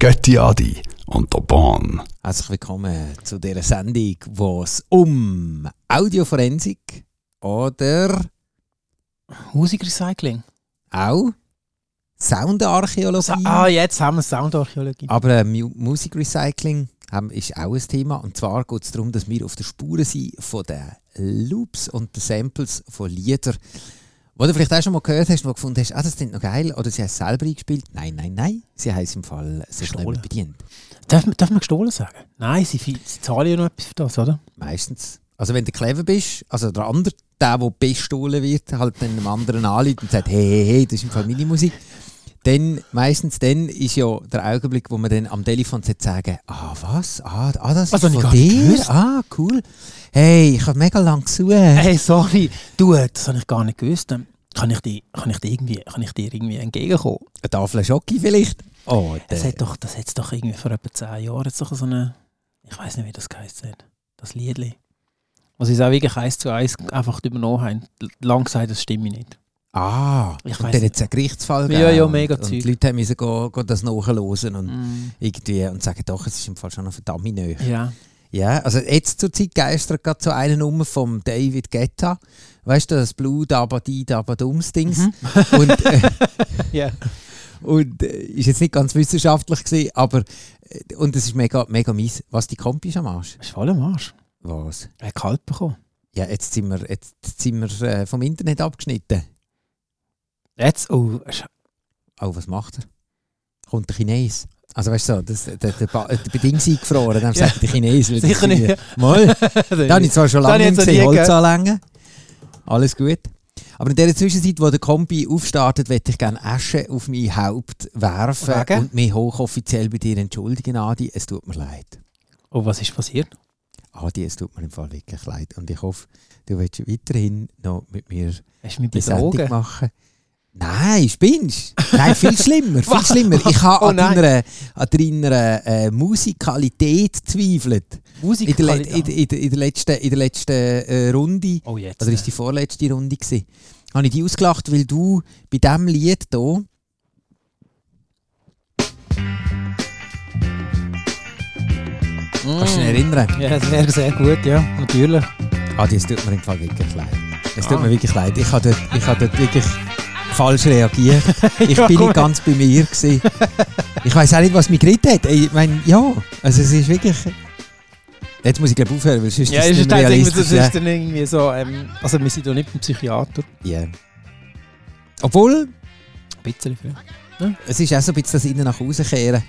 Götti Adi und der Bahn. Herzlich willkommen zu dieser Sendung, wo es um Audioforensik oder Musikrecycling. auch Soundarchäologie, Ah, jetzt haben wir Soundarchäologie. aber äh, Mu Musikrecycling ist auch ein Thema. Und zwar geht es darum, dass wir auf der Spur sind von den Loops und den Samples von Liedern, wo du vielleicht auch schon mal gehört hast, wo du gefunden hast, ah, das klingt noch geil, oder sie haben es selber eingespielt. Nein, nein, nein, sie haben es im Fall so Gestohlen. bedient. Darf, man- darf man gestohlen sagen? Nein, sie, sie zahlen ja noch etwas für das, oder? Meistens. Also wenn du clever bist, also der andere, der, der bestohlen wird, halt dann einem anderen anruft und sagt, hey, hey, hey, das ist im Fall meine Musik. Dann, meistens dann ist ja der Augenblick, wo man dann am Telefon sagt, sagen, ah, was? Ah, ah das Was ist von dir? gewusst. Ah, cool. Hey, ich habe mega lang gesucht. Hey, sorry. Du, das habe ich gar nicht gewusst. Kann ich, dir, kann, ich dir irgendwie, kann ich dir irgendwie entgegenkommen? Eine Tafel Schoki vielleicht? Oh, Das hat doch, das hat's doch irgendwie vor etwa 10 Jahren jetzt doch so eine... Ich weiß nicht, wie das geheißen hat. Das Liedli. Was ist auch wirklich eins zu eins einfach übernommen haben. Lang gesagt, das stimmt nicht. ah, Ich und dann nicht. hat es einen Gerichtsfall Ja, gegeben. ja, und- mega Und Zeug. die Leute müssen go, go das nachhören und Mm. irgendwie und sagen, doch, es ist im Fall schon noch verdammt neu. Ja. Ja, also jetzt zur Zeit geistert gerade so eine Nummer vom David Guetta. Weißt du, das Blue Dabadi Dabadums Dings. Mhm. Und, äh, Ja. und äh, ist jetzt nicht ganz wissenschaftlich gewesen, aber äh, und es ist mega, mega mies. Was die Kompi ist am Arsch? Ist voll am Arsch. Was? Er hat kalt bekommen. Ja, jetzt sind wir, jetzt sind wir äh, vom Internet abgeschnitten. Jetzt, oh, Oh, was macht er? Kommt der Chines? Also weißt du, so, das, der, der, Ba- der Beding ist eingefroren, dann sagt der Chines. weil das sicher nicht. Mal. Da habe ich zwar schon lange nicht gesehen, Holz anlängen. Alles gut. Aber in der Zwischenzeit, wo der Kombi aufstartet, möchte ich gerne Asche auf mein Haupt werfen Wegen? und mich hochoffiziell bei dir entschuldigen, Adi. Es tut mir leid. Oh, was ist passiert? Adi, es tut mir im Fall wirklich leid. Und ich hoffe, du willst weiterhin noch mit mir die Sendung machen. Nein, spinnst Nein, viel schlimmer, viel schlimmer. Ich habe Oh an deiner, an deiner äh, Musikalität zweifelt. Musik In der, in, in, in der letzten, in der letzten äh, Runde Oh, jetzt. Oder ist die vorletzte Runde gewesen? Habe ich die ausgelacht, weil du bei diesem Lied hier kannst du dich erinnern? Mm. Ja, das wäre sehr gut, ja, natürlich. Ah, das tut mir im Fall wirklich leid. Es tut mir wirklich leid. Ich habe dort, ich habe dort wirklich falsch reagiert. Ich Ja, bin nicht ganz bei mir gewesen. Ich weiß auch nicht, was mich geritten hat. Ich meine, ja, also es ist wirklich. Jetzt muss ich glaube aufhören, weil sonst Ja, ist es ist nicht realistisch. das ist dann irgendwie so, ähm, also wir sind doch nicht beim Psychiater. Ja. Obwohl, Ein bisschen viel. Es ist auch so ein bisschen das Innen nach Hause kehren.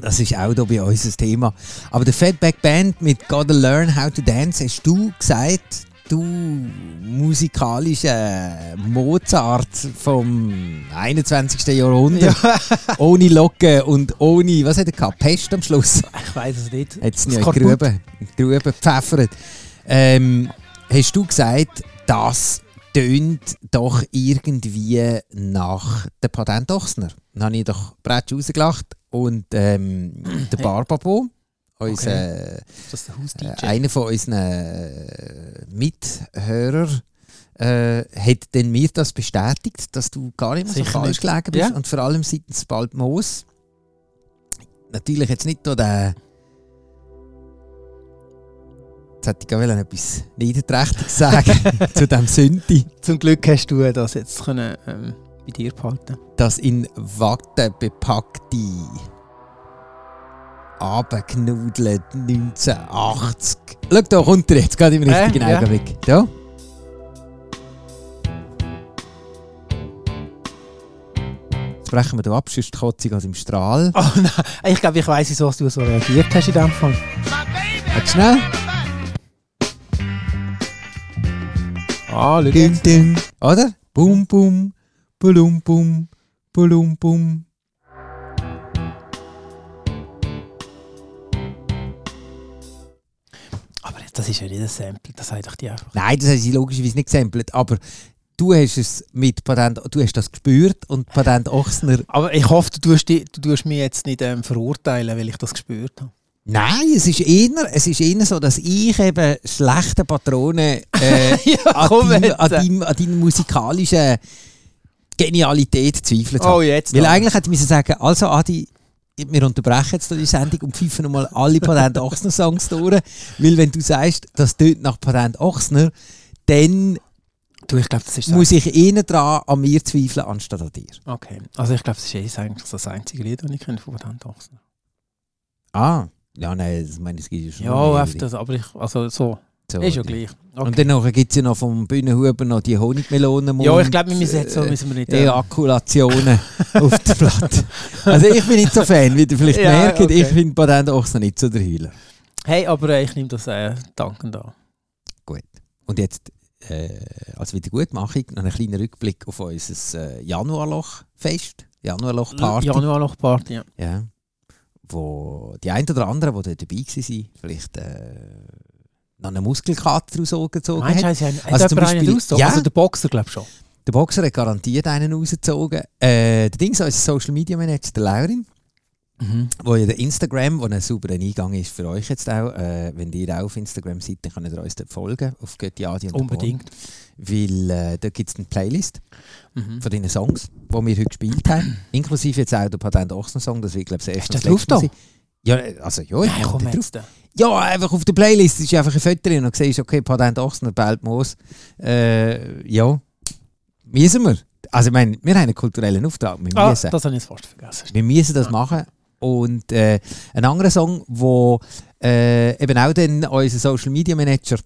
Das ist auch hier bei uns ein Thema. Aber der Fatback Band mit Gotta Learn How to Dance, hast du gesagt, du musikalische Mozart vom 21. Jahrhundert, ohne Locke und ohne, was hat er gehabt, Pest am Schluss, Ich weiß es nicht. hat es nicht Skorbut. Grube, gepfeffert. Ähm, hast du gesagt, das tönt doch irgendwie nach der Patent Ochsner. Dann habe ich doch Bretsch rausgelacht und ähm, der Hey. Barbabo, unser, der Haus-DJ? äh, einer von unseren äh, Mithörern, äh, hat dann mir das bestätigt, dass du gar nicht mehr so Sicher falsch nicht. gelegen bist. Ja. Und vor allem seitens Bald Moos. Natürlich jetzt nicht nur der. Jetzt hätte ich gerne etwas Niederträchtiges sagen zu dem Sündi, Zum Glück hast du das jetzt können, ähm, bei dir behalten das in Watte bepackte abgenudelt 1980. Schau da, kommt er jetzt, gerade im Äh, richtigen ja. Augenblick. Ja. Jetzt brechen wir da ab, sonst kotze ich im Strahl. Oh nein, ich glaube, ich weiss, wieso du so reagiert hast in dem Fall. Warte schnell. Ah, schau Ding, ding. Oder? Bum, bum, bulum, bum, bulum, bum. Das ist ja nicht ein Sample, das sagt doch die einfach. Nein, das haben sie logischerweise nicht gesampelt, aber du hast es mit Patent, du hast das gespürt und Patent Ochsner. Aber ich hoffe, du tust, die, du tust mich jetzt nicht ähm, verurteilen, weil ich das gespürt habe. Nein, es ist eher, es ist eher so, dass ich eben schlechte Patronen äh, ja, an, komm deinem, jetzt. an, deinem, an deiner musikalischen Genialität zweifelt habe. Oh, jetzt. Weil noch. eigentlich hätte ich müssen sagen, also Adi, wir unterbrechen jetzt die Sendung und pfeifen nochmal alle Patent Ochsner Songs durch, weil wenn du sagst, das tönt nach Patent Ochsner, dann Du, ich glaube, das ist muss ich eher dran an mir zweifeln, anstatt an dir. Okay. Also ich glaube, das ist eh eigentlich das einzige Lied, das ich kenne von Patent Ochsner. Ah, ja, nein, das meine ich, es gibt ja schon Ja, das, aber ich, also so, So, ist ja gleich. Und dann gibt es ja noch vom Bühnenhuber noch die Honigmelonen. ja, ich glaube, wir müssen jetzt so, müssen wir nicht... ähm, Ejakulationen auf der Platte. Also ich bin nicht so Fan, wie ihr vielleicht Ja, merkt. okay. Ich finde Patent Ochsner nicht so der Heuler. Hey, aber äh, ich nehme das äh, dankend an. Und jetzt äh, als Wiedergutmachung noch einen kleinen Rückblick auf unser äh, Januarloch-Fest. Januarloch-Party. Januarloch-Party, ja. Ja. Wo die ein oder anderen, die dort dabei waren, vielleicht äh, noch einen Muskelkater rausgezogen Meinst du, hat. sie haben hat Also zum Beispiel- ausgezogen? Ja. Also der Boxer, glaube ich schon. Der Boxer hat garantiert einen rausgezogen. Äh, der Dings, unser Social Media Manager, der Laurin, wo ja der Instagram, wo ein sauberer Eingang ist für euch jetzt auch. Äh, wenn ihr auch auf Instagram seid, dann könnt ihr uns dort folgen, auf Götti Adi und Unbedingt. Weil äh, da gibt es eine Playlist Mhm. von deinen Songs, die wir heute gespielt haben. Inklusive jetzt auch der Patent Ochsner Song, das wird glaube ich das erste du das sein. Ja, also ja, ich Nein, komm jetzt. Ja, einfach auf der Playlist ist einfach ein Foto drin und du siehst, okay, Patent Ochsner, Belt Moos. Äh, ja, müssen wir. Also ich meine, wir haben einen kulturellen Auftrag, wir Ah, müssen. das habe ich jetzt fast vergessen. Wir müssen das machen. Und äh, ein anderer Song, wo äh, eben auch dann unser Social Media Manager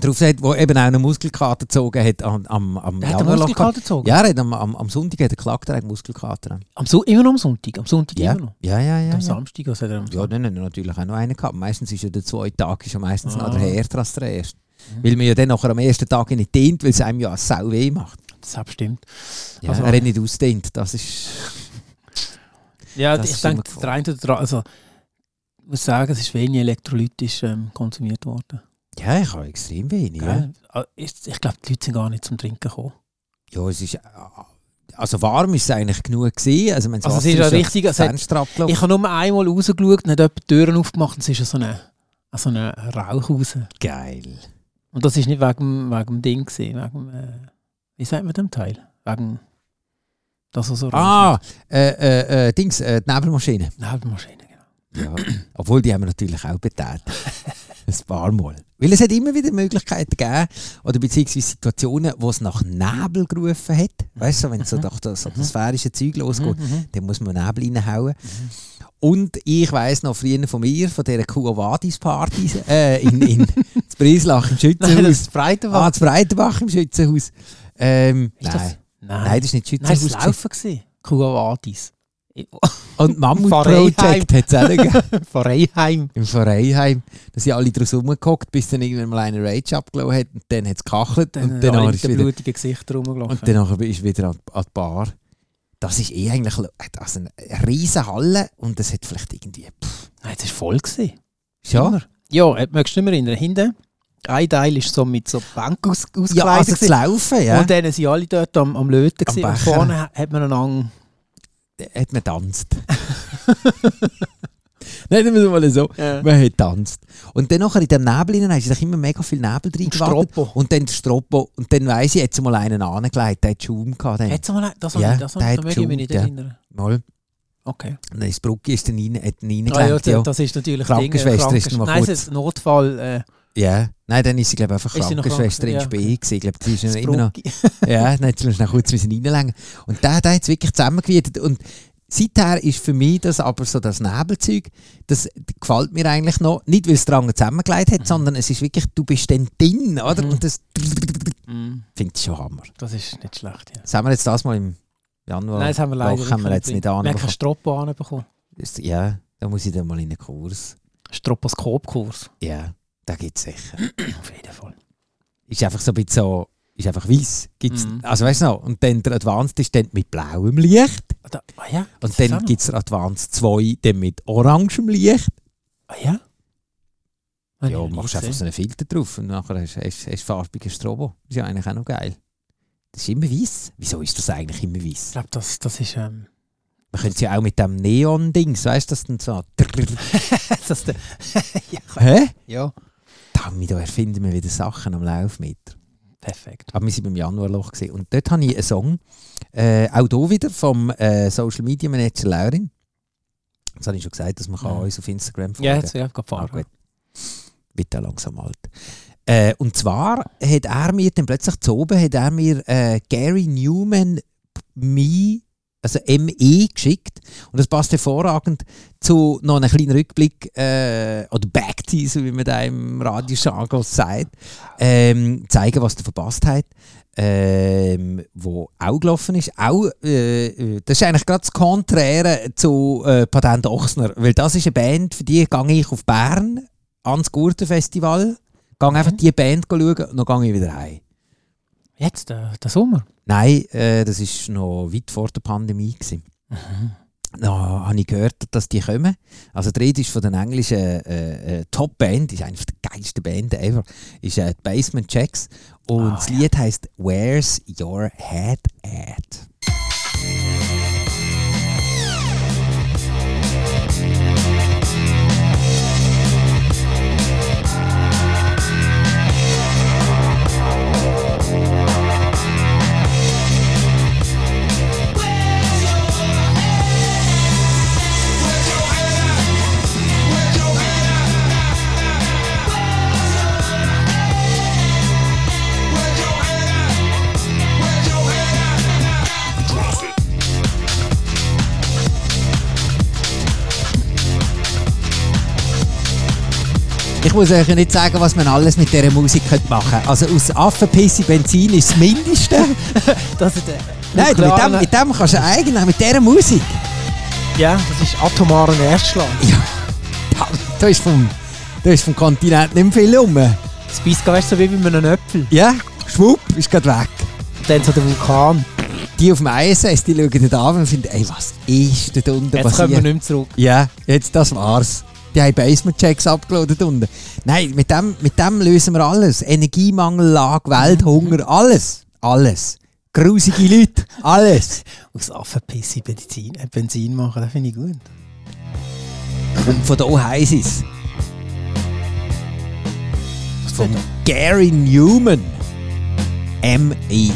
drauf sagt, wo eben auch einen Muskelkater gezogen hat am, am, am Der hat Januarloch. Muskelkater gezogen? Ja, er hat am, am, am Sonntag hat er geklagt, er hat Muskelkater. Am so immer noch am Sonntag? Am Sonntag Ja, immer noch? ja, ja. ja, am ja. Samstag, was hat er am Ja, dann hat er natürlich auch noch einen gehabt. Meistens ist ja der zweite Tag ist ja meistens noch Ah. der härter als der erste. Mhm. Weil man ja dann nachher am ersten Tag nicht dehnt, weil es einem ja sau weh macht. Das stimmt. Ja, Also- er hat nicht ausdehnt, das ist... Ja, Das ich denke, der eine oder der also ich muss sagen, es ist wenig elektrolytisch ähm, konsumiert worden. Ja, ich habe extrem wenig. Ja, Gell? Ah, Ich glaube, die Leute sind gar nicht zum Trinken gekommen. ja es ist... Also warm ist es eigentlich genug gewesen. Also, Also es ist ja richtig, es hat-. Ich habe nur einmal rausgeschaut und hat jemand die Türen aufgemacht und es ist ja so eine, so eine Rauch raus. Geil. Und das ist nicht wegen, wegen dem Ding, gewesen, wegen äh, wie sagt man dem Teil? Wegen das, was so Ah, äh, äh, äh, Dings, äh, die Nebelmaschine. Nebelmaschine, genau. Ja. Obwohl, die haben wir natürlich auch betätigt. Ein paar Mal. Weil es hat immer wieder Möglichkeiten gegeben, oder beziehungsweise Situationen, wo es nach Nebel gerufen hat. Weißt du, wenn es so nach das atmosphärische Zeug losgeht, Mhm. dann muss man Nebel reinhauen. Und ich weiss noch früher von mir, von dieser Kuavadis-Party äh, in, in das Breislach im Nein, das Schützenhaus. ist Breitenbach. ah, das Breitenbach im Schützenhaus. Ähm, nein. das- Nein. nein, das ist nicht Nein, das Schützenhaus. war Laufen. Kuavadis. Und Mammut Vereiheim. Project hat es auch gegeben. Von Reiheim. im Vereinheim. Da sind alle draus rumgehockt, bis dann irgendwann mal einer Rage abgelassen hat und dann hat es gekachelt Dann und dann alle mit den wieder, blutigen Gesichtern rumgelaufen. und dann ist wieder an, an die Bar. Das ist eh eigentlich also eine riesige Halle und es hat vielleicht irgendwie... Pff, Nein, das war voll. Gewesen. ja, Immer. Ja, äh, möchtest du nicht mehr erinnern? Hinten, ein Teil ist so mit so Bank aus, ausgekleidet. ja also zu laufen, ja. Und dann sind alle dort am, am Löten. Am. Und vorne hat man einander... hat man tanzt. Nein, wir mal so. Ja. Man hat tanzt. Und dann nachher in dem Nebel hinein ist immer mega viel Nebel drin gewartet. Stroppo. Und dann der Stroppo. Und dann weiss ich, jetzt mal einen angelegt, der hat Schaum gehabt. Dann. Hat's mal, das Ja, das der habe ich, hat da möchte ich mich nicht erinnern. Mal. Okay. Und ist die Brücke ist dann rein, hat ihn Ah, ja, reingelegt, ja. das ist natürlich Krankenschwester Ding, äh, ist mal Nein, es kurz- ist ein Notfall. Äh, Ja, nein, dann ist sie glaube einfach noch Krankenschwester in? Spee gewesen. Ich glaube, die ist das immer noch, ja, dann hat sie noch kurz müssen reinlegen. Und der, der hat es wirklich zusammengewietet. Und seither ist für mich das aber so das Nebelzeug, das gefällt mir eigentlich noch, nicht weil es dran zusammengelegt hat, sondern es ist wirklich, du bist dann drin, oder? Mhm. Und das Mm, finde ich schon Hammer. Das ist nicht schlecht, ja. Das haben wir jetzt das mal im Januar. Nein, das haben wir leider Loch haben wir jetzt nicht bringen. Wir haben anbekommen. keinen Stroppo anbekommen. Ja, da muss ich dann mal in einen Kurs. Stroposkopkurs. Ja, da gibt es sicher. Auf jeden Fall. ist einfach so ein bisschen so, ist einfach weiß. Gibt's, Mhm. Also weißt du noch, und dann der Advanced ist dann mit blauem Licht. Ah, da, ah ja? Und dann gibt es der Advanced 2 dann mit orangem Licht. Ah ja? Ich ja, nie machst einfach so einen Filter drauf und nachher hast du farbigen Strobo. Ist ja eigentlich auch noch geil. Das ist immer weiß. Wieso ist das eigentlich immer Ich weiß? glaube, das, das ist... Ähm, Man könnte es ja auch mit dem Neon-Dings, weißt du, das dann so. das der, ja, Hä? ja, Damit, da erfinden wir wieder Sachen am Laufmeter. perfekt. Aber wir waren beim Januarloch. Gewesen. Und dort habe ich einen Song, äh, auch hier wieder vom äh, Social Media Manager Laurin. Das habe ich schon gesagt, dass man kann Ja. uns auf Instagram folgen Ja, jetzt ja, gerade Ah, gut. Wird dann langsam alt. Äh, und zwar hat er mir dann plötzlich zu oben hat er mir äh, Gary Newman Me, also ME geschickt. Und das passt hervorragend zu noch einem kleinen Rückblick äh, oder Backteaser, wie man da im Radiojargon sagt. Ähm, zeigen, was der verpasst hat. Ähm, wo auch gelaufen ist. Auch, äh, äh, das ist eigentlich gerade das Konträre zu äh, Patent Ochsner. Weil das ist eine Band, für die gehe ich auf Bern ans Gurtenfestival, gehe einfach die Band schauen und dann gehe ich wieder heim. Jetzt, äh, der Sommer. Nein, äh, das war noch weit vor der Pandemie. Gewesen. Da habe ich gehört, dass die kommen. Also die Rede ist von den englischen äh, äh, Top-Band, ist eine der geilsten Band ever, ist äh, die Basement Checks. Und Ah, das ja. Lied heißt Where's Your Head At? Ich muss euch ja nicht sagen, was man alles mit dieser Musik machen könnte. Also aus Affenpisse Benzin ist das Mindeste. Das ist der Nein, mit dem, mit dem kannst du eigentlich, mit dieser Musik, Ja, das ist atomaren Erstschlag. da, da, ist vom, da ist vom Kontinent nicht mehr viel rum. Das beißt weißt so wie bei einem Äpfel. Ja, schwupp, ist gerade weg. Und dann so der Vulkan. Die auf dem ISS, die schauen dort an und finden, ey, was ist dort unten Jetzt kommen wir passiert? nicht mehr zurück. Ja, jetzt das war's. Die haben Basement-Checks abgeladen unten. Nein, mit dem, mit dem lösen wir alles. Energiemangellage, Welthunger, alles. Alles. Grusige Leute, alles. Aus Affenpisse Benzin, äh, Benzin machen, das finde ich gut. Und von da heisst es. Von Gary Newman. Me,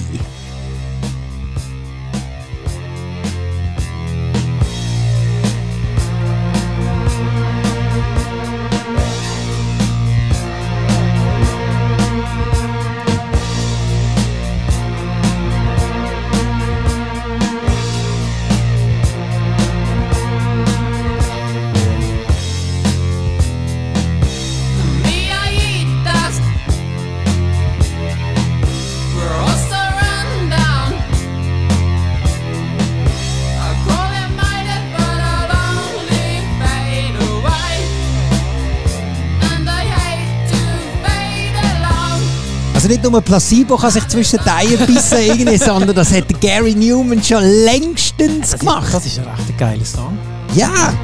Also nicht nur Placebo kann sich zwischen Eier bissen, irgendwie, sondern das hat Gary Newman schon längstens Das gemacht. ist, das ist ein recht geiler Song. Ja!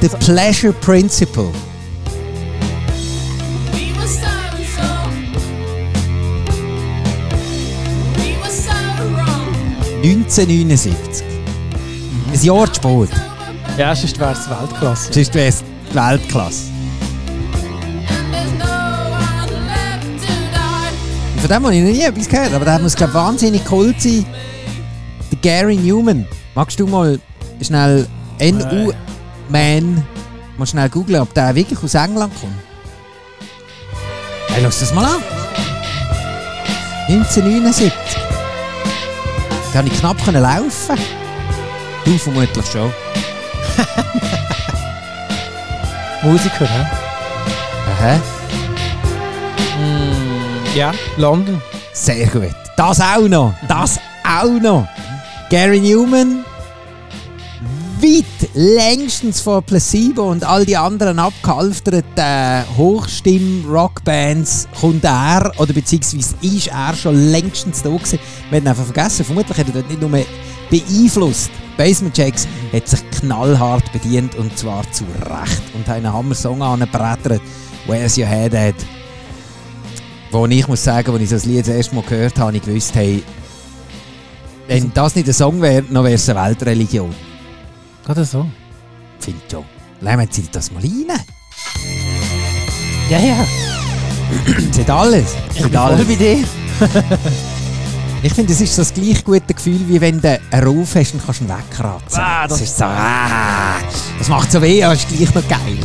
The Pleasure Principle. We were so so. We were so wrong. 1979. Ein Jahr zu spät. Ja, sonst wäre es Weltklasse. Sonst wäre es Weltklasse. Von dem habe ich noch nie etwas gehört, aber der muss glaube wahnsinnig cool sein. Der Gary Newman. Magst du mal schnell NU-Man mal schnell googlen, ob der wirklich aus England kommt? Hey, lass das mal an. 1979. Da konnte ich knapp laufen. Du vermutlich schon. Musiker, hä? Aha. Ja, London. Sehr gut. Das auch noch. Das auch noch. Gary Newman. Weit längstens vor Placebo und all die anderen abgehalfterten Hochstimm-Rockbands kommt er, oder beziehungsweise ist er schon längstens da gewesen. Wir haben einfach vergessen. Vermutlich hat er dort nicht nur beeinflusst. Basement Jacks hat sich knallhart bedient und zwar zu Recht und hat einen Hammer-Song angebrettert. Where's Your Head At? Wo ich muss sagen, als ich das Lied das erste Mal gehört habe, ich gewusst, hey, wenn das nicht ein Song wäre, dann wäre es eine Weltreligion. Gerade so. Finde ich schon. Nehmen Sie das mal rein. Ja, ja. Das hat alles. Ich Das bin alles. bei dir. Ich finde, es ist so das gleich gute Gefühl, wie wenn du einen Ruf hast und kannst ihn wegkratzen. Ah, das ist so, ah, Das macht so weh, aber ist gleich noch geil.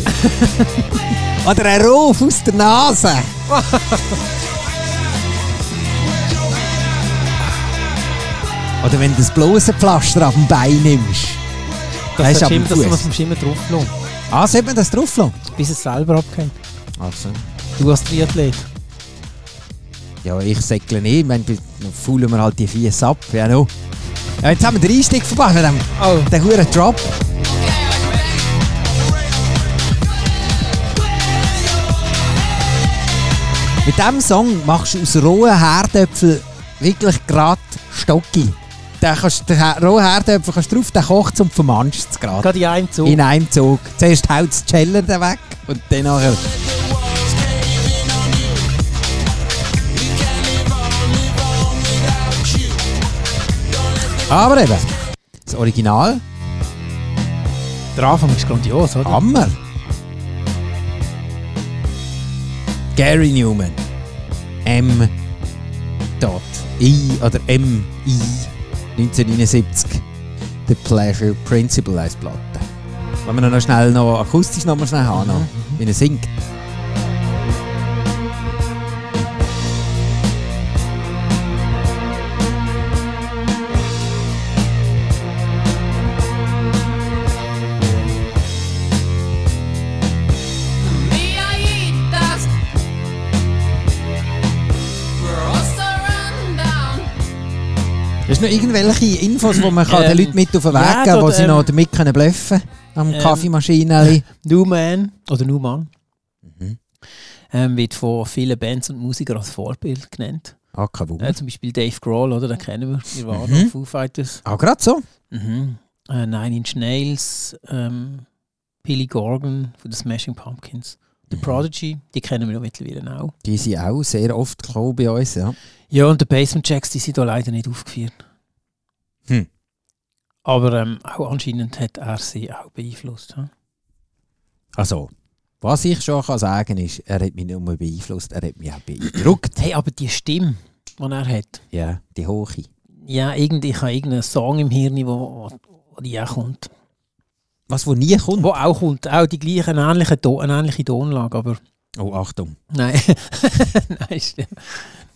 Oder ein Ruf aus der Nase. Oder wenn du das bloße Pflaster auf dem Bein nimmst. Das ist ein dass man es immer drauf lassen. Ah, sieht man das drauf? lassen? Bis es selber abgeht. Ach so. Du als Triathlet. Ja, ich säckle nicht. Ich meine, dann faulen wir halt die Fies ab. Ja, no. ja, jetzt haben wir den Einstieg verpasst mit dem, Oh. dem huren Drop. Mit diesem Song machst du aus rohen Herdöpfeln wirklich gerade Stocki. Den, kannst, den rohen Herdöpfel kannst drauf, den kocht und vermanschst es gerade. Gerade in einem Zug. In einem Zug. Zuerst haut das Celler den weg und dann nachher... Aber eben, das Original, Der Anfang ist grandios, oder? Hammer. Gary Newman. M. Dot. I oder M. I. 1979. The Pleasure Principle als Platte. Wenn wir noch schnell noch akustisch noch mal schnell haben, noch, wie er singt. Noch irgendwelche Infos, die man kann Ähm, den Leuten mit auf den Weg ja, geben so, wo sie ähm, noch damit können bluffen Am ähm, Kaffeemaschineli. Newman oder Newman Mhm. ähm, wird von vielen Bands und Musikern als Vorbild genannt. Ah, kein Wunder. Äh, zum Beispiel Dave Grohl, oder? Den kennen wir. Nirvana, Mhm. Foo Fighters. Auch gerade so. Mhm. Äh, Nine Inch Nails, ähm, Billy Corgan von den Smashing Pumpkins. The Mhm. Prodigy, die kennen wir ja mittlerweile auch. Die sind auch sehr oft bei uns, ja. Ja, und die Basement Jacks, die sind da leider nicht aufgeführt. Hm. Aber ähm, auch anscheinend hat er sie auch beeinflusst. hm? Also, was ich schon kann sagen ist, er hat mich nicht nur beeinflusst, er hat mich auch beeindruckt. Hey, aber die Stimme, die er hat, ja, die Hohe. ja, irgendwie, ich habe irgendeinen Song im Hirn, wo, wo, wo die auch kommt. Was, wo nie kommt. Wo auch kommt, auch die gleiche, eine ähnliche, eine ähnliche Tonlage, aber Oh, Achtung. nein. nein, stimmt.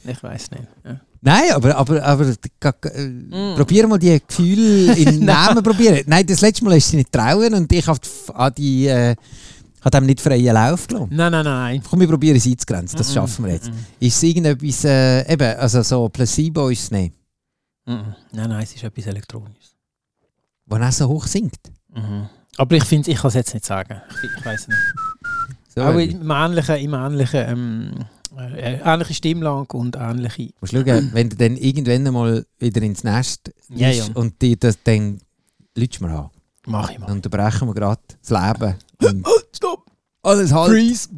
Ich weiß nicht. Ja. Nein, aber, aber, aber äh, Mm. probier mal die Gefühle in Namen probieren. Nein, das letzte Mal hast du sie nicht trauen und ich habe an die, äh, hat dem nicht freien Lauf gelassen. Nein, nein, nein. Komm, wir probieren es einzugrenzen, das Mhm, schaffen wir jetzt. mhm, Ist es irgendetwas, äh, eben, also so Placebo ist es nicht. Nein, nein, es ist etwas Elektronisches. wo er so hoch singt. Mhm. Aber ich finde, ich kann es jetzt nicht sagen. Ich, ich weiß nicht. So, Auch im ähnlichen, im ähnlichen ähm, äh, ähnliche Stimmlage und ähnliche. musst schauen, wenn du dann irgendwann mal wieder ins Nest Ja, ja. und die das dann lütst mir an. Mach ich mal. Dann unterbrechen wir gerade das Leben und Stopp! alles halt. Freeze!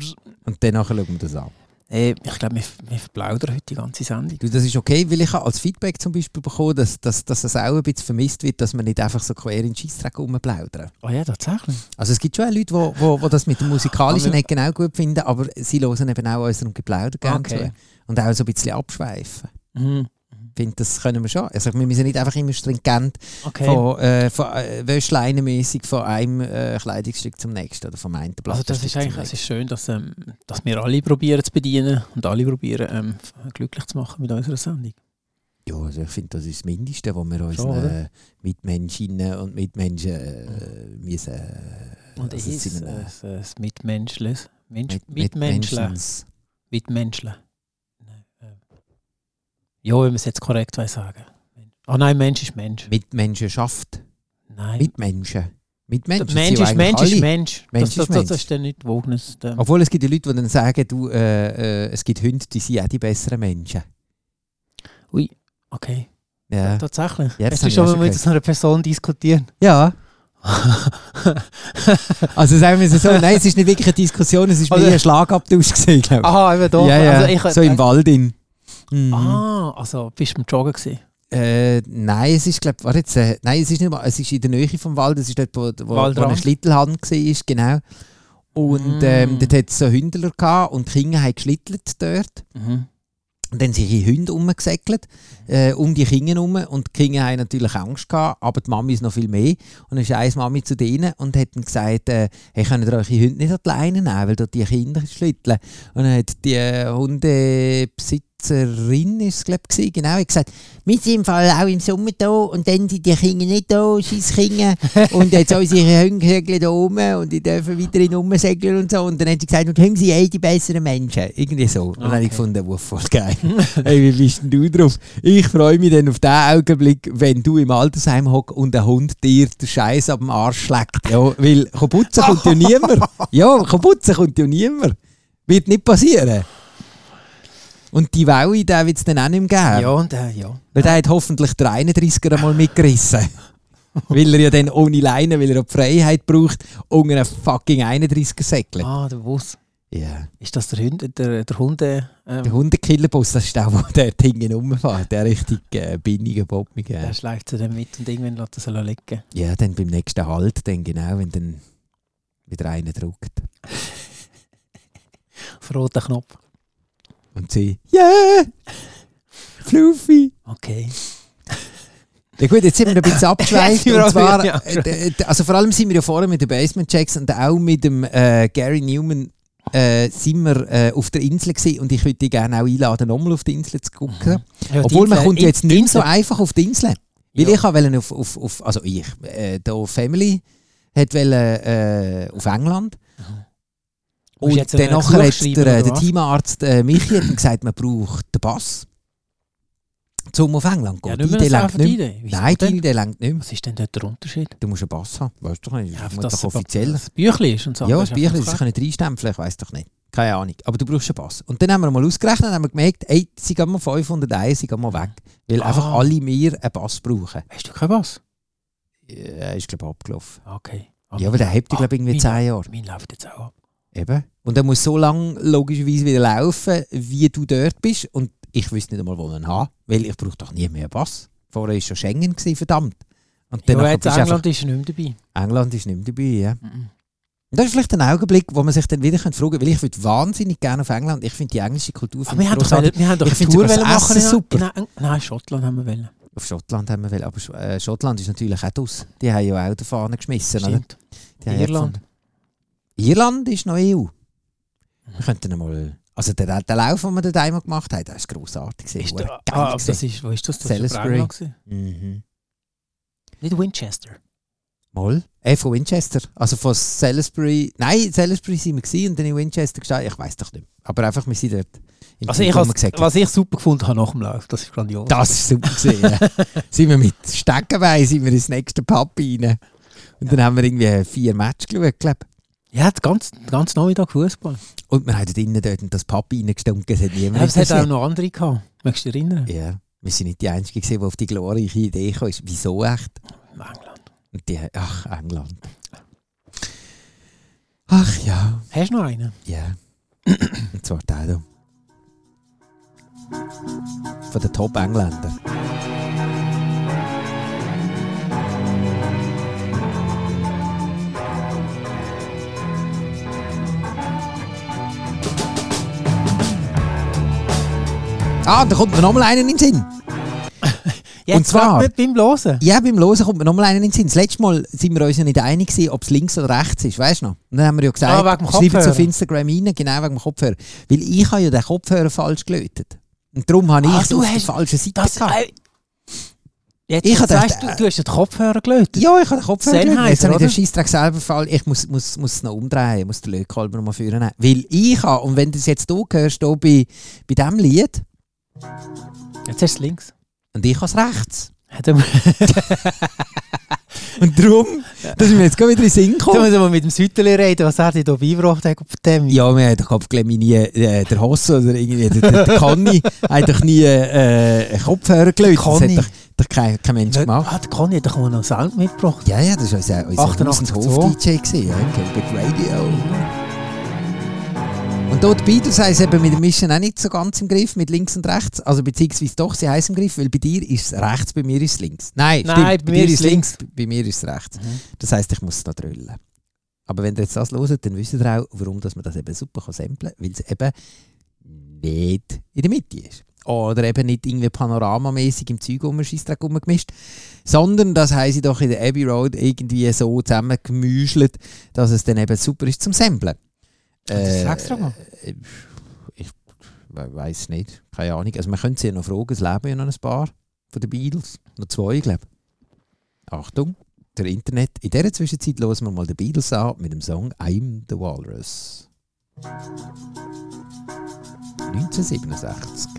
Und dann schauen wir das an. Äh, ich glaube, wir, wir verplaudern heute die ganze Sendung. Du, das ist okay, weil ich habe als Feedback zum Beispiel bekommen, dass, dass, dass es auch ein bisschen vermisst wird, dass man nicht einfach so quer in den Scheissdreck rumplaudern. Oh ja, tatsächlich. Also es gibt schon auch Leute, die wo, wo, wo das mit dem Musikalischen nicht genau gut finden, aber sie hören eben auch unserem Geplauder gerne Okay. zu. Und auch so ein bisschen abschweifen. Mhm. Ich finde, das können wir schon. Also wir müssen nicht einfach immer stringent Okay. von, äh, von äh, von einem äh, Kleidungsstück zum nächsten oder vom einen Also das ist eigentlich es ist schön, dass, ähm, dass wir alle probieren zu bedienen und alle probieren ähm, glücklich zu machen mit unserer Sendung. Ja, also ich finde, das ist das Mindeste, was wir unseren äh, Mitmenschinnen und Mitmenschen äh, müssen... Äh, Und also es ist äh, äh, das Mitmenschles. Mensch, mit, Mitmenschle. Mitmenschens- Mitmenschle. Nein, äh. Ja, wenn man es jetzt korrekt sagen. Ah nein, Mensch ist Mensch. Mitmenschenschaft. Nein. Mitmenschen. Mitmenschen Mensch ist Mensch, eigentlich ist alle. Mensch. Mensch das, ist das, das, Mensch. das ist dann nicht Wognis. Der- Obwohl es gibt ja Leute, die dann sagen, du, äh, äh, es gibt Hunde, die sind auch die besseren Menschen. Okay, Ja. tatsächlich. Ja, das ich auch schon mal mit so einer Person diskutieren. Ja. Also sagen wir es so, nein, es ist nicht wirklich eine Diskussion, es ist Also- mehr ein Schlagabtausch glaube ich. Aha, eben doch. ja, ja, Also ich, so im Wald in. Mhm. Ah, also bist du beim Joggen gewesen? Äh, nein, es ist, glaube warte jetzt, äh, nein, es ist nicht mal, es ist in der Nähe vom Wald, es ist dort, wo, wo, wo Waldrand? eine Schlittelhand war, genau. Und Mm. ähm, dort hat es so Hündler gehabt und die Kinder haben geschlittelt dort. Mhm. Und dann sind die Hunde rumgesäckelt, äh, um die Kinder herum. Und die Kinder haben natürlich Angst gehabt, aber die Mami ist noch viel mehr. Und dann ist eine Mami zu denen und hat dann gesagt, äh, hey, könnt ihr eure Hunde nicht an die Leine nehmen, weil dort die Kinder schlütteln. Und dann hat die äh, Hundebesitzerin, ist es, glaube ich, genau, hat gesagt, wir sind im Fall auch im Sommer da und dann sind die Kinder nicht da, scheiß Kinder. und jetzt haben sie ihre Hunde segeln da oben und die dürfen weiterhin rumsegeln und so. Und dann hat sie gesagt, und Hunde sind eh die besseren Menschen. Irgendwie so. Und dann habe ich Okay. gefunden, wow, voll geil. hey, wie bist denn du drauf? Ich freue mich dann auf den Augenblick, wenn du im Altersheim hockst und ein Hund dir den Scheiß ab dem Arsch schlägt. Ja, weil putzen kommt ja niemand. Ja, putzen kommt ja niemand. Wird nicht passieren. Und die Welle, den wird es dann auch nicht mehr geben. Ja, und äh, ja. Weil der hat hoffentlich der 31er einmal mitgerissen. weil er ja dann ohne Leine, weil er auch die Freiheit braucht, unter einen fucking 31er säckelt. Ah, der Bus. Ja. Ist das der Hund, der, der Hunde... Ähm, Der Hundekillerbus, das ist der, der dort hinten rumfährt. Der richtig äh, binnige, bobbige. Der schlägt sie dann mit und irgendwann lässt er sie liegen. Ja, dann beim nächsten Halt, dann genau, wenn dann wieder einer drückt. Auf roten Knopf. Und sie, yeah! Fluffy! Okay. Ja gut, jetzt sind wir ein bisschen abgeschweift. Und zwar, äh, also vor allem sind wir ja vorher mit den Basement Checks und auch mit dem äh, Gary Newman äh, sind wir äh, auf der Insel gewesen und ich würde dich gerne auch einladen, nochmal auf die Insel zu gucken. Ja, die Obwohl man Insel- kommt In- jetzt nicht so einfach auf die Insel. Weil Ja. ich wollte auf, auf, auf, also ich, äh, da Family hat wollte, äh, auf England. Musst Und jetzt dann nachher hat der, oder der? Teamarzt äh, Michi hat gesagt, man braucht den Pass, um auf England zu Ja, gehen. nicht die Idee längt nicht mehr. Nein, die? Idee längt nicht mehr. Was ist denn dort der Unterschied? Du musst einen Pass haben, weißt du nicht. Ja, Das doch offiziell. Das Büchlein ist und so. Ja, Das Büchlein, das ich reinstempeln, ich weiß doch nicht. Keine Ahnung. Aber du brauchst einen Pass. Und dann haben wir mal ausgerechnet und haben gemerkt, ey, sie gehen mal 501, sie gehen mal weg. Weil Ah. einfach alle mehr einen Pass brauchen. Hast du keinen Pass? Ja, ist, glaube ich, abgelaufen. Okay. Ja, aber der hebt, Ah, glaube ich, irgendwie mein- 10 Jahre. Mein läuft jetzt auch ab. Eben. Und er muss so lange logischerweise wieder laufen, wie du dort bist. Und ich wüsste nicht einmal, wo ich ihn habe. Weil ich brauche doch nie mehr einen Pass. Vorher war schon Schengen, gewesen, verdammt. Und Ja, dann jetzt bist du England ist nicht mehr dabei. England ist nicht mehr dabei, ja. Mhm. Und das ist vielleicht ein Augenblick, wo man sich dann wieder fragen könnte, weil ich würde wahnsinnig gerne auf England. Ich finde die englische Kultur Aber wir ich haben doch, wollen- wir haben doch Ich Tour das wollen machen. Essen super. in Eng- Nein, Schottland haben wir wollen. Auf Schottland haben wir will, aber äh, Schottland ist natürlich auch das. Die haben ja auch die Fahne geschmissen. Oder? Stimmt. Die haben ja Irland. Irland ist noch EU. Wir könnten mal... Also der, der Lauf, den wir dort einmal gemacht haben, das war grossartig. Ist da, geil ah, das ist, wo ist das? Das ist Salisbury. Mhm. Nicht Winchester. Mal. Äh, von Winchester. Also von Salisbury. Nein, Salisbury sind wir gewesen und dann in Winchester gestanden. Ich weiß doch nicht. Aber einfach, wir sind dort. Also ich has, was ich super gefunden habe nach dem Lauf, das ist grandios. Das ist super gesehen. ja. sind wir mit Steckenbein sind wir ins nächste Pub rein. Und dann haben wir irgendwie vier Matches geschaut, glaub. Ja, den ganzen, ganzen Nachmittag Fußball. Und wir haben dort innen dort das Pub reingestunken. Es hat Ja, niemand aber es hat auch noch andere gehabt. Möchtest du dich erinnern? Ja, wir sind nicht die Einzigen, gewesen, die auf die glorreiche Idee kamen. Wieso echt? England. Und die, ach, England. Ach ja, Hast du noch einen? ja. Und zwar der hier. Von den Top-Engländern. Ah, da kommt mir nochmal einen in den Sinn. Jetzt Und zwar- gerade beim Losen. Ja, beim Losen kommt mir nochmal einen in den Sinn. Das letzte Mal sind wir uns ja nicht einig gewesen, ob es links oder rechts ist, weißt du noch? Und dann haben wir ja gesagt, Ah, schreibt es auf. Instagram rein, genau wegen dem Kopfhörer. Weil ich habe ja den Kopfhörer falsch gelötet. Und darum habe ich Ah, es auf der falschen Seite Das, gehabt. jetzt Ich hab weißt du, du hast den Kopfhörer gelötet. Ja, ich habe den Kopfhörer gelötet. Jetzt habe ich den? Scheissdreck selber falsch. Ich muss, muss, muss es noch umdrehen, ich muss den Lötkolben noch mal führen. Weil ich habe, und wenn du es jetzt hier hörst, hier bei, bei diesem Lied, Jetzt hast du es links. und ich habe es rechts. Und darum, dass ich mir jetzt gerade wieder in den Sinn mit dem reden, was er dir hier beigebracht hat auf dem. Ja, wir haben doch glaub ich, nie, äh, der Hoss oder irgendwie der, der, der Conny hat doch nie äh, Kopfhörer gelötet. Das Conny. hat doch, doch kein, kein Mensch gemacht. Ah, der Conny hat doch mal noch Sound mitgebracht. Ja, ja, das war unser, unser 88 Haus- und Hof-DJ. Ja, Radio. Dort die Beatles haben es eben mit dem Mischen auch nicht so ganz im Griff, mit links und rechts. Also beziehungsweise doch, sie heißen im Griff, weil bei dir ist es rechts, bei mir ist es links. Nein, Nein, stimmt, bei mir ist links. bei mir ist es rechts. Mhm. Das heisst, ich muss es noch drüllen. Aber wenn ihr jetzt das hört, dann wisst ihr auch, warum dass man das eben super kann samplen kann, weil es eben nicht in der Mitte ist. Oder eben nicht irgendwie panoramamäßig im Zeug rumscheissdreck rumgemischt, sondern das haben sie doch in der Abbey Road irgendwie so zusammengemüschelt, dass es dann eben super ist zum Samplen. Das extra gemacht? äh, ich we- weiss nicht, keine Ahnung. Also man könnte sie ja noch fragen, es leben ja noch ein paar von den Beatles, noch zwei, glaube ich. Achtung, der Internet. In dieser Zwischenzeit hören wir mal den Beatles an mit dem Song I'm the Walrus. 1967.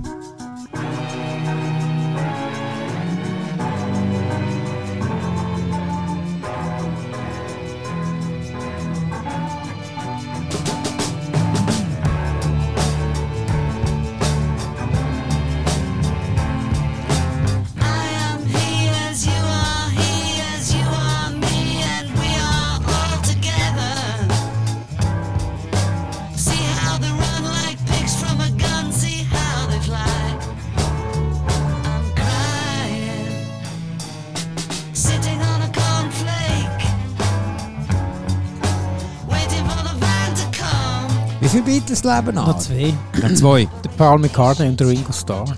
viele Beatles leben Noch noch? zwei. Noch zwei. Der Paul McCartney und der Ringo Starr.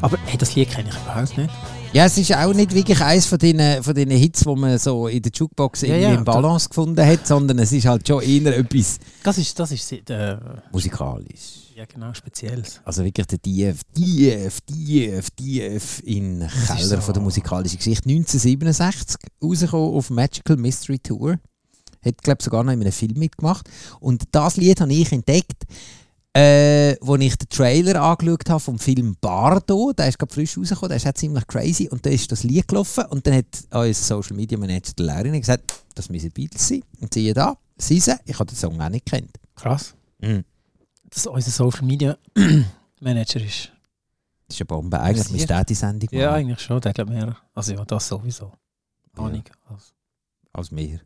Aber hey, das Lied kenne ich überhaupt nicht. Ja, es ist auch nicht wirklich eins von diesen, von diesen Hits, die man so in der Jukebox irgendwie ja, im Balance gefunden hat, sondern es ist halt schon eher etwas Das ist, das ist äh, musikalisch. ja genau Spezielles. Also wirklich der tief, tief, tief, tief in den Keller so. von der musikalischen Geschichte. 1967 rausgekommen auf Magical Mystery Tour. Hat, glaube ich, sogar noch in einem Film mitgemacht. Und das Lied habe ich entdeckt, äh, wo ich den Trailer angeschaut habe vom Film Bardo. Der ist gerade frisch rausgekommen, der ist auch ziemlich crazy. Und da ist das Lied gelaufen und dann hat unser Social Media Manager, der Lehrerin, gesagt, das müssen Beatles sein. Und siehe da, sie sind, ich habe den Song auch nicht gekannt. Krass. Mhm. Dass unser Social Media Manager ist. Das ist eine Bombe. Eigentlich müsste er die Sendung machen. Ja, eigentlich schon. Der glaubt mehr. Also ja, das sowieso. Ja. Ahnung. Also. als mehr.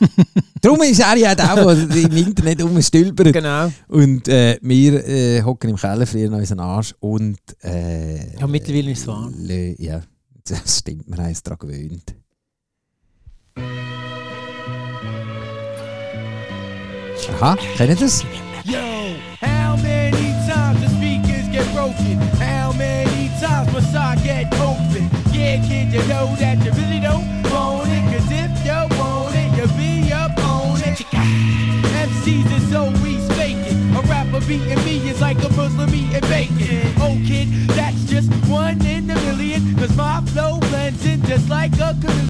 Darum ist er ja der, der im Internet rumstülpert. Genau. Und äh, wir äh, hocken im Keller, frieren unseren Arsch und... Äh, Ja, mittlerweile ist es warm. Ja, das stimmt, wir haben uns daran gewöhnt. Aha, kennt ihr das? Yo, how many times the speakers get broken? How many times must I get open? Yeah, kid, you know that you really don't Is always faking. A rapper beating me is like a Muslim eating bacon. Oh, kid, that's just one in a million. Cause my flow blends in just like a chameleon.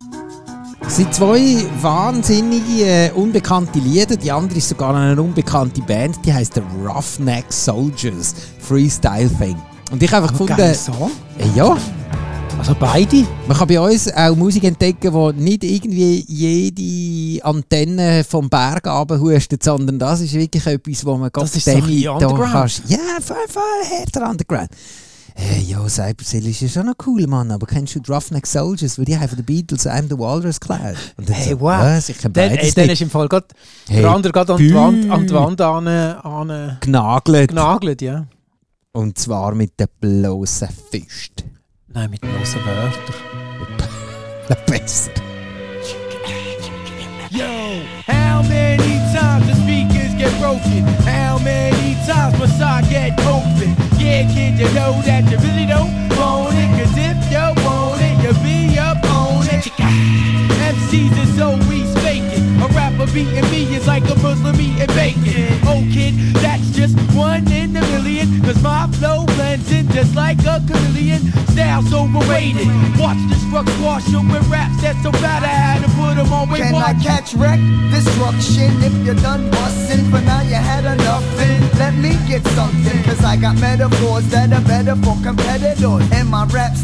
Es sind zwei wahnsinnige, äh, unbekannte Lieder. Die andere ist sogar eine unbekannte Band, die heißt The Roughneck Soldiers Freestyle Thing. Und ich habe einfach gefunden, Geiler Song. äh, ja, Also beide? man kann bei uns auch Musik entdecken, die nicht irgendwie jede Antenne vom Berg abhustet, sondern das ist wirklich etwas, wo man ist so ein da kannst. Ja, voll, voll härter Underground. Äh, ja, Cybercell ist ja schon noch cool, Mann, aber kennst du die Roughneck Soldiers? Weil die haben von den Beatles I'm the Walrus geklaut. Hey, so, wow. Was? Ich kenne beides dann ist im Fall gerade Hey, der andere gerade an die Wand, an die Wand an, an, genagelt. genagelt, ja. Und zwar mit den bloßen Füßen. Nein, mit bloßen Wörtern. Besser. Yo, how many times the speakers get broken? How many times must I get open? Yeah, kid, you know that you really don't want it. Cause if you want it, you'll be up on it. MCs is always faking. A rapper beating me is like a Muslim eating bacon. Oh, kid, that's just one in a million. Cause my flow blends in just like a chameleon. Style's overrated. Watch this fuck squash you with raps that's so bad I had to put them on. Wait, Can I catch wreck? Destruction if you're done busting. For now you had enough let me get something. Cause I got metaphors that are better for competitors. And my rap style changes up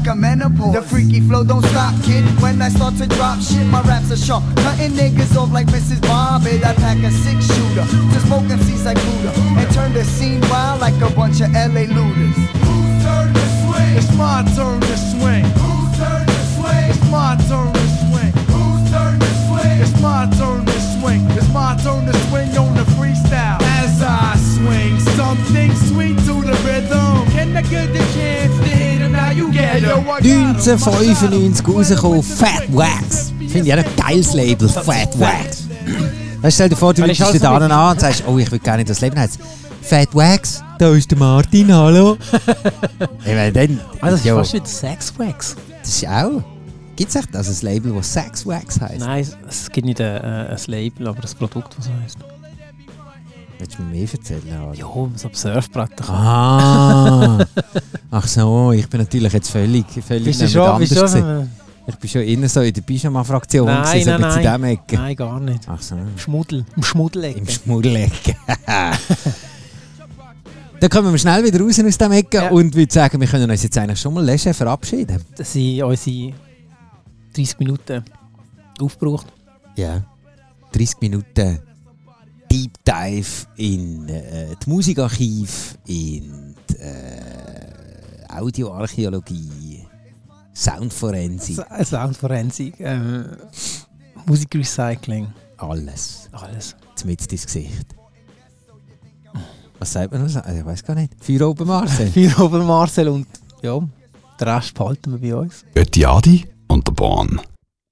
like a menopause. The freaky flow don't stop, kid. When I start to drop shit, my raps are sharp. Cutting niggas off like Mrs. Bobbitt. I pack a six shooter to smoke MCs like Buddha. And turn the scene wild like a bunch of LA looters. Whose turn to swing? It's my turn to swing. Whose turn to swing? It's my turn to swing. Whose turn to swing? It's my turn to swing. It's my turn to swing on the freestyle. As I swing, something sweet to the rhythm. Can I get the chance to hit him? Now you get him. 1995 rausgekommen, Fat Wax. Finde ich auch ein geiles Label, Fat Wax. Weißt, stell dir vor, du dich so da an und sagst, oh, ich will gerne das Leben haben. Fat Wax, da ist der Martin, hallo. ich meine, dann, Ah, das ist fast wie Sexwax. das ist auch... Gibt es echt also ein Label, das Sex Wax heisst? Nein, es- gibt nicht ein, äh, ein Label, aber ein Produkt, was so heisst. Willst du mir mehr erzählen? Adi? Ja, so am Surfbrett. Ah, ach so, ich bin natürlich jetzt völlig, völlig Bist du schon? Bist du schon? Ich bin schon innen so in der Pyjama-Fraktion, Nein, gewesen, so nein, ein bisschen in nein. Ecke. Nein, gar nicht. Ach so, Im Schmuddel. Im Schmuddeleck. im Schmuddelecke. Dann kommen wir schnell wieder raus aus dem Ecke Ja. und würde sagen, wir können uns jetzt eigentlich schon mal leger verabschieden. Das sind unsere 30 Minuten aufgebraucht. Ja. 30 Minuten Deep Dive in äh, die Musikarchiv, in die äh, Audioarchäologie, Soundforensik, Soundforensik, äh, Musikrecycling, alles. alles. Mit ins Gesicht. Was sagt man noch? Also, Ich weiß gar nicht. Feuer oben Marcel. Für Ober Marcel und ja, den Rest behalten wir bei uns. Betty Adi und der Bahn.